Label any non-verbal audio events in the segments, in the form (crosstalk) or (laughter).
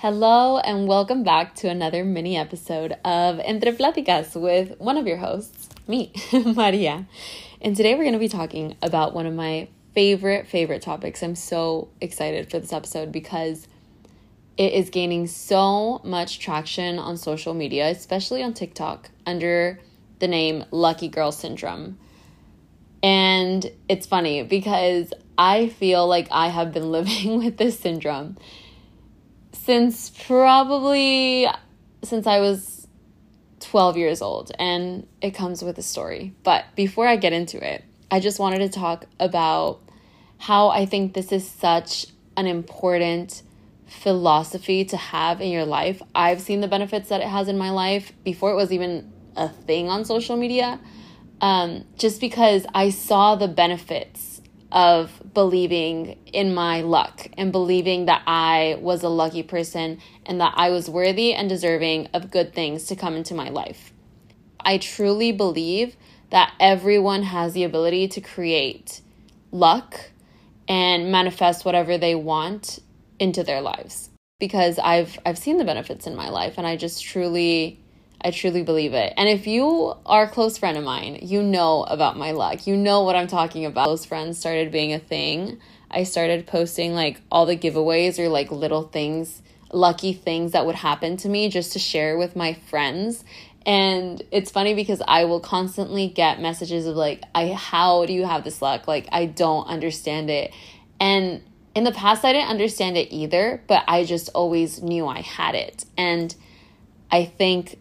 Hello, and welcome back to another mini episode of Entre Platicas with one of your hosts, me, (laughs) Maria. And today we're going to be talking about one of my favorite, favorite topics. I'm so excited for this episode because it is gaining so much traction on social media, especially on TikTok, under the name Lucky Girl Syndrome. And it's funny because I feel like I have been (laughs) living with this syndrome since probably since I was 12 years old and it comes with a story. But before I get into it, I just wanted to talk about how I think this is such an important philosophy to have in your life. I've seen the benefits that it has in my life before it was even a thing on social media. Um, just because I saw the benefits of believing in my luck and believing that I was a lucky person and that I was worthy and deserving of good things to come into my life. I truly believe that everyone has the ability to create luck and manifest whatever they want into their lives because I've I've seen the benefits in my life and I just truly I truly believe it. And if you are a close friend of mine, you know about my luck. You know what I'm talking about. Close friends started being a thing. I started posting like all the giveaways or like little things, lucky things that would happen to me just to share with my friends. And it's funny because I will constantly get messages of like, I how do you have this luck? Like I don't understand it. And in the past I didn't understand it either, but I just always knew I had it. And I think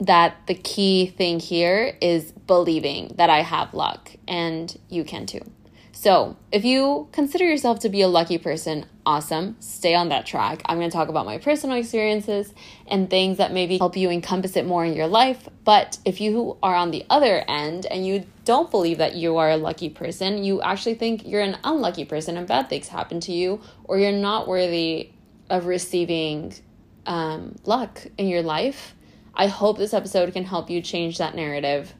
that the key thing here is believing that I have luck and you can too. So, if you consider yourself to be a lucky person, awesome, stay on that track. I'm going to talk about my personal experiences and things that maybe help you encompass it more in your life. But if you are on the other end and you don't believe that you are a lucky person, you actually think you're an unlucky person and bad things happen to you, or you're not worthy of receiving um, luck in your life, I hope this episode can help you change that narrative.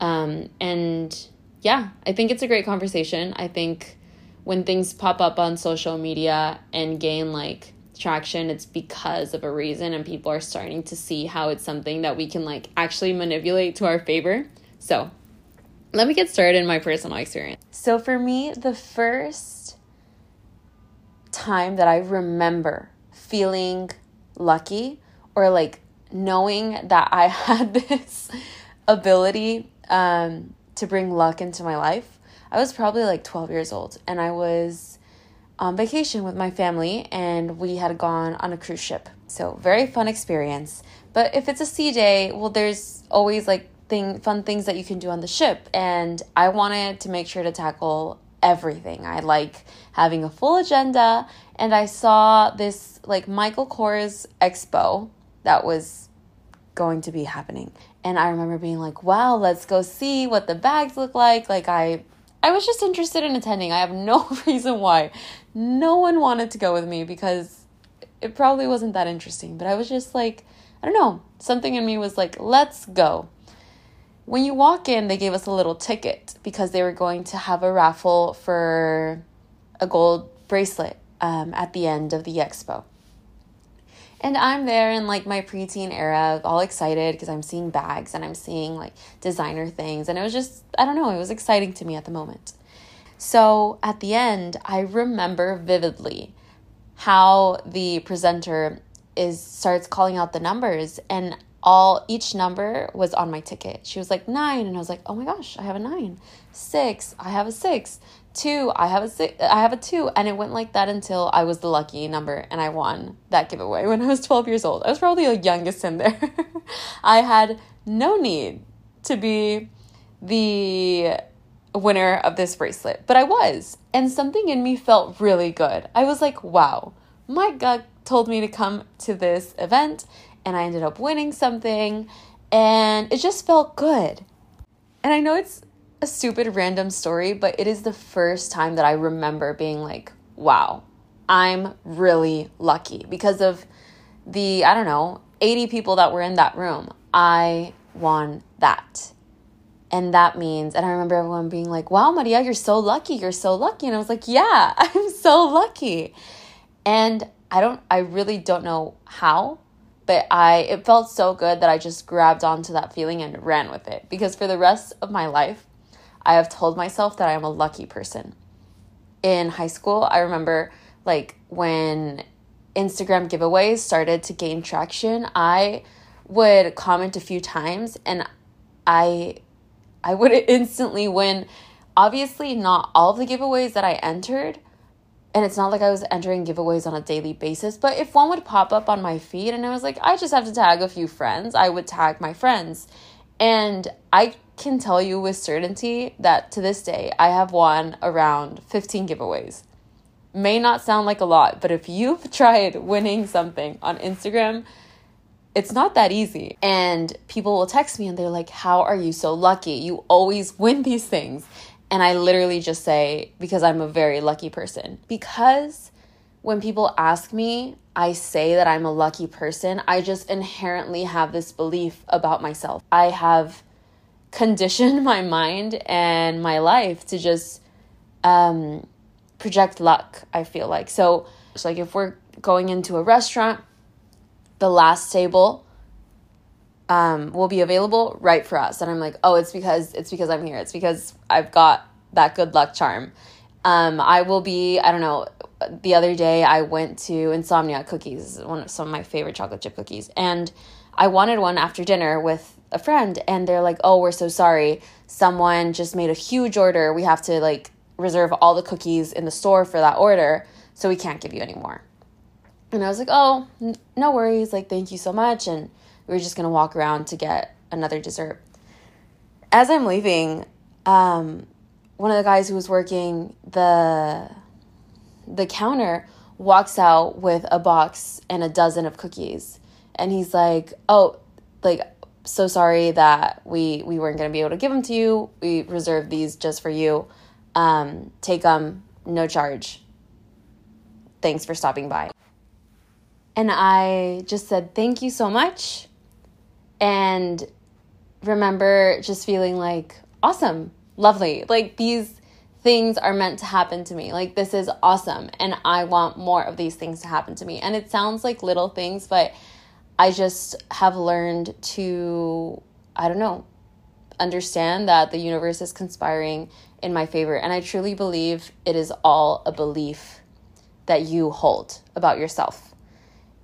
Um, and yeah, I think it's a great conversation. I think when things pop up on social media and gain like traction, it's because of a reason, and people are starting to see how it's something that we can like actually manipulate to our favor. So, let me get started in my personal experience. So, for me, the first time that I remember feeling lucky or like knowing that I (laughs) had this ability um, to bring luck into my life, I was probably like 12 years old and I was on vacation with my family and we had gone on a cruise ship. So, very fun experience. But if it's a sea day, well, there's always like thing, fun things that you can do on the ship. And I wanted to make sure to tackle everything. I like having a full agenda. And I saw this like Michael Kors Expo that was going to be happening. And I remember being like, wow, let's go see what the bags look like. Like I I was just interested in attending. I have (laughs) no (laughs) reason why. No one wanted to go with me because it probably wasn't that interesting, but I was just like, I don't know, something in me was like, let's go. When you walk in, they gave us a little ticket because they were going to have a raffle for a gold bracelet um, at the end of the expo. And I'm there in like my preteen era, all excited because I'm seeing bags and I'm seeing like designer things. And it was just, I don't know, it was exciting to me at the moment. So at the end, I remember vividly how the presenter is starts calling out the numbers and all each number was on my ticket. She was like nine, and I was like, oh my gosh, I have a nine. Six, I have a six two i have a six i have a two and it went like that until i was the lucky number and i won that giveaway when i was 12 years old. I was probably the youngest in there. (laughs) I had no need to be the winner of this bracelet but i was and something in me felt really good. I was like wow my gut told me to come to this event and i ended up winning something and it just felt good. And i know it's a stupid random story, but it is the first time that I remember being like, wow, I'm really lucky because of the, I don't know, 80 people that were in that room. I won that. And that means, and I remember everyone being like, wow, Maria, you're so lucky. You're so lucky. And I was like, yeah, (laughs) I'm so lucky. And I don't I really don't know how, but I it felt so good that I just grabbed onto that feeling and ran with it because for the rest of my life, I have told myself that I am a lucky person. In high school, I remember like when Instagram giveaways started to gain traction, I would comment a few times and I I would (laughs) instantly win obviously not all of the giveaways that I entered and it's not like I was entering giveaways on a daily basis, but if one would pop up on my feed and I was like, I just have to tag a few friends, I would tag my friends. And I can tell you with certainty that to this day, I have won around 15 giveaways. May not sound like a lot, but if you've (laughs) tried winning something on Instagram, it's not that easy. And people will text me and they're like, How are you so lucky? You always win these things. And I literally just say, because I'm a very lucky person. Because when people ask me, I say that I'm a lucky person, I just inherently have this belief about myself. I have conditioned my mind and my life to just um, project luck, I feel like. So, it's like if we're going into a restaurant, the last table um, will be available right for us. And I'm like, oh, it's because it's because I'm here. It's because I've got that good luck charm. Um, I will be, I don't know, the other day I went to Insomnia Cookies, one of some of my favorite chocolate chip cookies, and I wanted one after dinner with a friend, and they're like, "Oh, we're so sorry. Someone just made a huge order. We have to like reserve all the cookies in the store for that order, so we can't give you any more." And I was like, "Oh, n- no worries. Like, thank you so much." And we were just gonna walk around to get another dessert. As I'm leaving, um, one of the guys who was working the the counter walks out with a box and a dozen of cookies and he's like oh like so sorry that we we weren't going to be able to give them to you we reserved these just for you um take them no charge thanks for stopping by and i just said thank you so much and remember just feeling like awesome lovely. Like these things are meant to happen to me. Like this is awesome and I want more of these things to happen to me. And it sounds like little things, but I just have learned to I don't know, understand that the universe is conspiring in my favor and I truly believe it is all a belief that you hold about yourself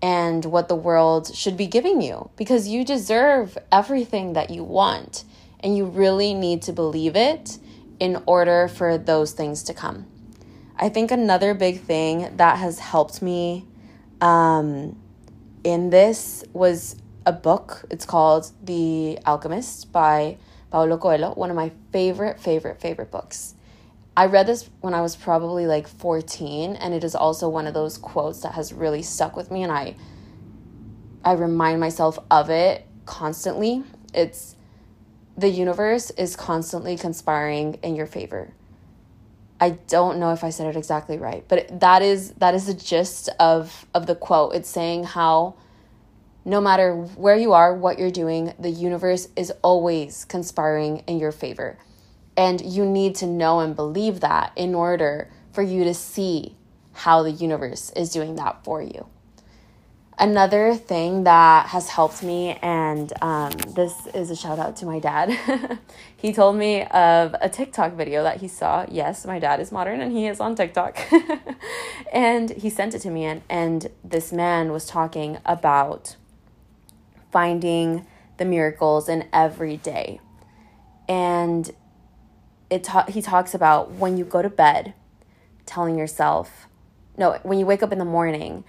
and what the world should be giving you because you deserve everything that you want and you really need to believe it in order for those things to come. I think another big thing that has helped me um, in this was a book. It's called The Alchemist by Paulo Coelho, one of my favorite, favorite, favorite books. I read this when I was probably like 14, and it is also one of those quotes that has really stuck with me, and I I remind myself of it constantly. It's the universe is constantly conspiring in your favor. I don't know if I said it exactly right, but that is that is the gist of of the quote. It's saying how no matter where you are, what you're doing, the universe is always conspiring in your favor. And you need to know and believe that in order for you to see how the universe is doing that for you. Another thing that has helped me, and um, this is a shout out to my dad. (laughs) he told me of a TikTok video that he saw. Yes, my dad is modern and he is on TikTok. (laughs) and he sent it to me, and, and this man was talking about finding the miracles in every day. And it ta- he talks about when you go to bed, telling yourself, no, when you wake up in the morning,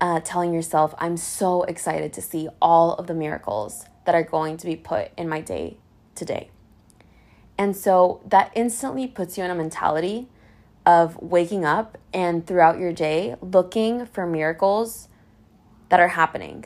uh, telling yourself, I'm so excited to see all of the miracles that are going to be put in my day today. And so that instantly puts you in a mentality of waking up and throughout your day looking for miracles that are happening.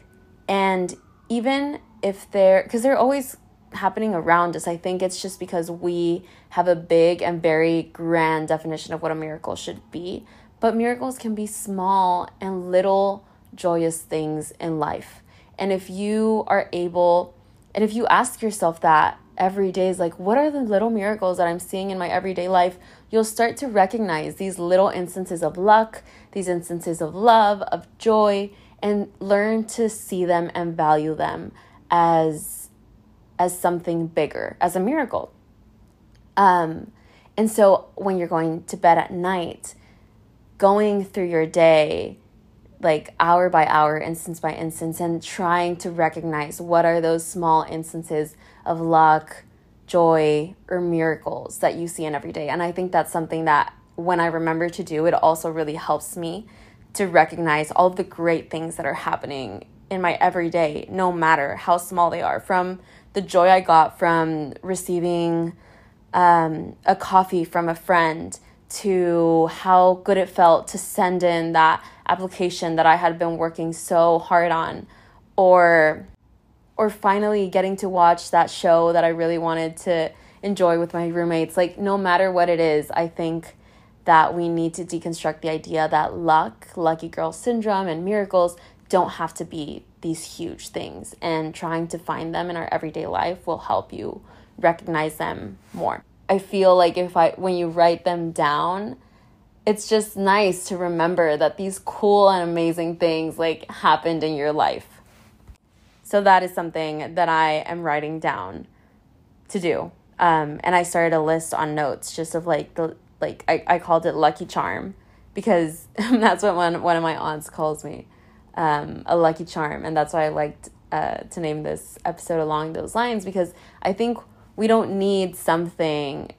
And even if they're, because they're always happening around us, I think it's just because we have a big and very grand definition of what a miracle should be. But miracles can be small and little joyous things in life. And if you are able, and if you ask yourself that every day, is like, what are the little miracles that I'm seeing in my everyday life you'll start to recognize these little instances of luck, these instances of love, of joy, and learn to see them and value them as as something bigger, as a miracle. Um, and so when you're going to bed at night, going through your day, like hour by hour, instance by instance, and trying to recognize what are those small instances of luck, joy, or miracles that you see in every day. And I think that's something that when I remember to do, it also really helps me to recognize all the great things that are happening in my everyday, no matter how small they are. From the joy I got from receiving um, a coffee from a friend to how good it felt to send in that application that I had been working so hard on or or finally getting to watch that show that I really wanted to enjoy with my roommates like no matter what it is I think that we need to deconstruct the idea that luck, lucky girl syndrome, and miracles don't have to be these huge things. And trying to find them in our everyday life will help you recognize them more. I feel like if I, when you write them down, it's just nice to remember that these cool and amazing things like happened in your life. So that is something that I am writing down to do. Um, and I started a list on notes just of like the like I, I called it lucky charm because (laughs) that's what one, one of my aunts calls me um, a lucky charm and that's why i liked uh, to name this episode along those lines because i think we don't need something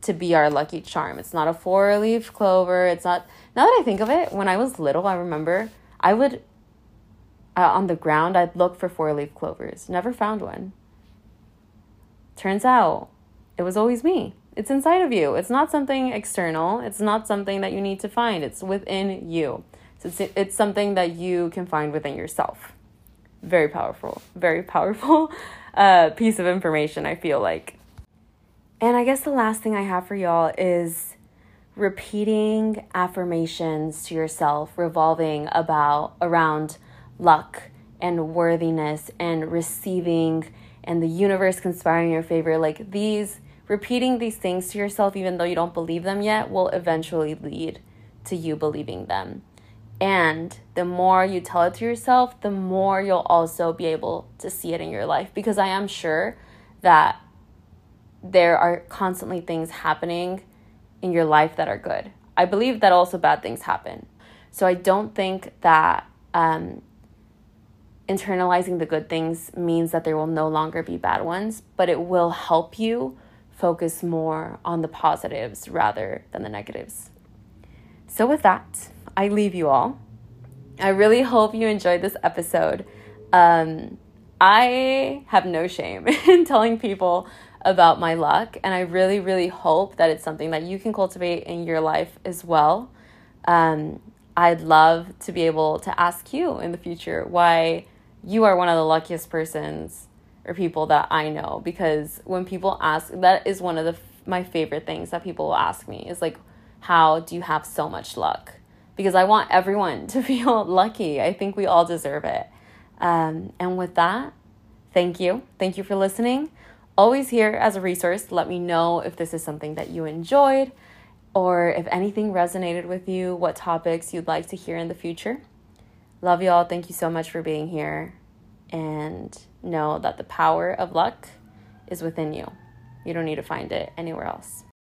to be our lucky charm it's not a four leaf clover it's not now that i think of it when i was little i remember i would uh, on the ground i'd look for four leaf clovers never found one turns out it was always me it's inside of you. It's not something external. It's not something that you need to find. It's within you. So it's, it's something that you can find within yourself. Very powerful, very powerful (laughs) uh, piece of information, I feel like. And I guess the last thing I have for y'all is repeating affirmations to yourself revolving about around luck and worthiness and receiving and the universe conspiring in your favor like these repeating these things to yourself, even though you don't believe them yet, will eventually lead to you believing them. And the more you tell it to yourself, the more you'll also be able to see it in your life. Because I am sure that there are constantly things happening in your life that are good. I believe that also bad things happen. So I don't think that um, internalizing the good things means that there will no longer be bad ones, but it will help you focus more on the positives rather than the negatives. So, with that, I leave you all. I really hope you enjoyed this episode. Um, I have no shame (laughs) in telling people about my luck, and I really, really hope that it's something that you can cultivate in your life as well. Um, I'd love to be able to ask you in the future why you are one of the luckiest persons or people that I know because when people ask that is one of the my favorite things that people will ask me is like how do you have so much luck because I want everyone (laughs) to feel lucky. I think we all deserve it. Um, and with that thank you. Thank you for listening. Always here as a resource. Let me know if this is something that you enjoyed or if anything resonated with you what topics you'd like to hear in the future. Love y'all. Thank you so much for being here. And know that the power of luck is within you. You don't need to find it anywhere else.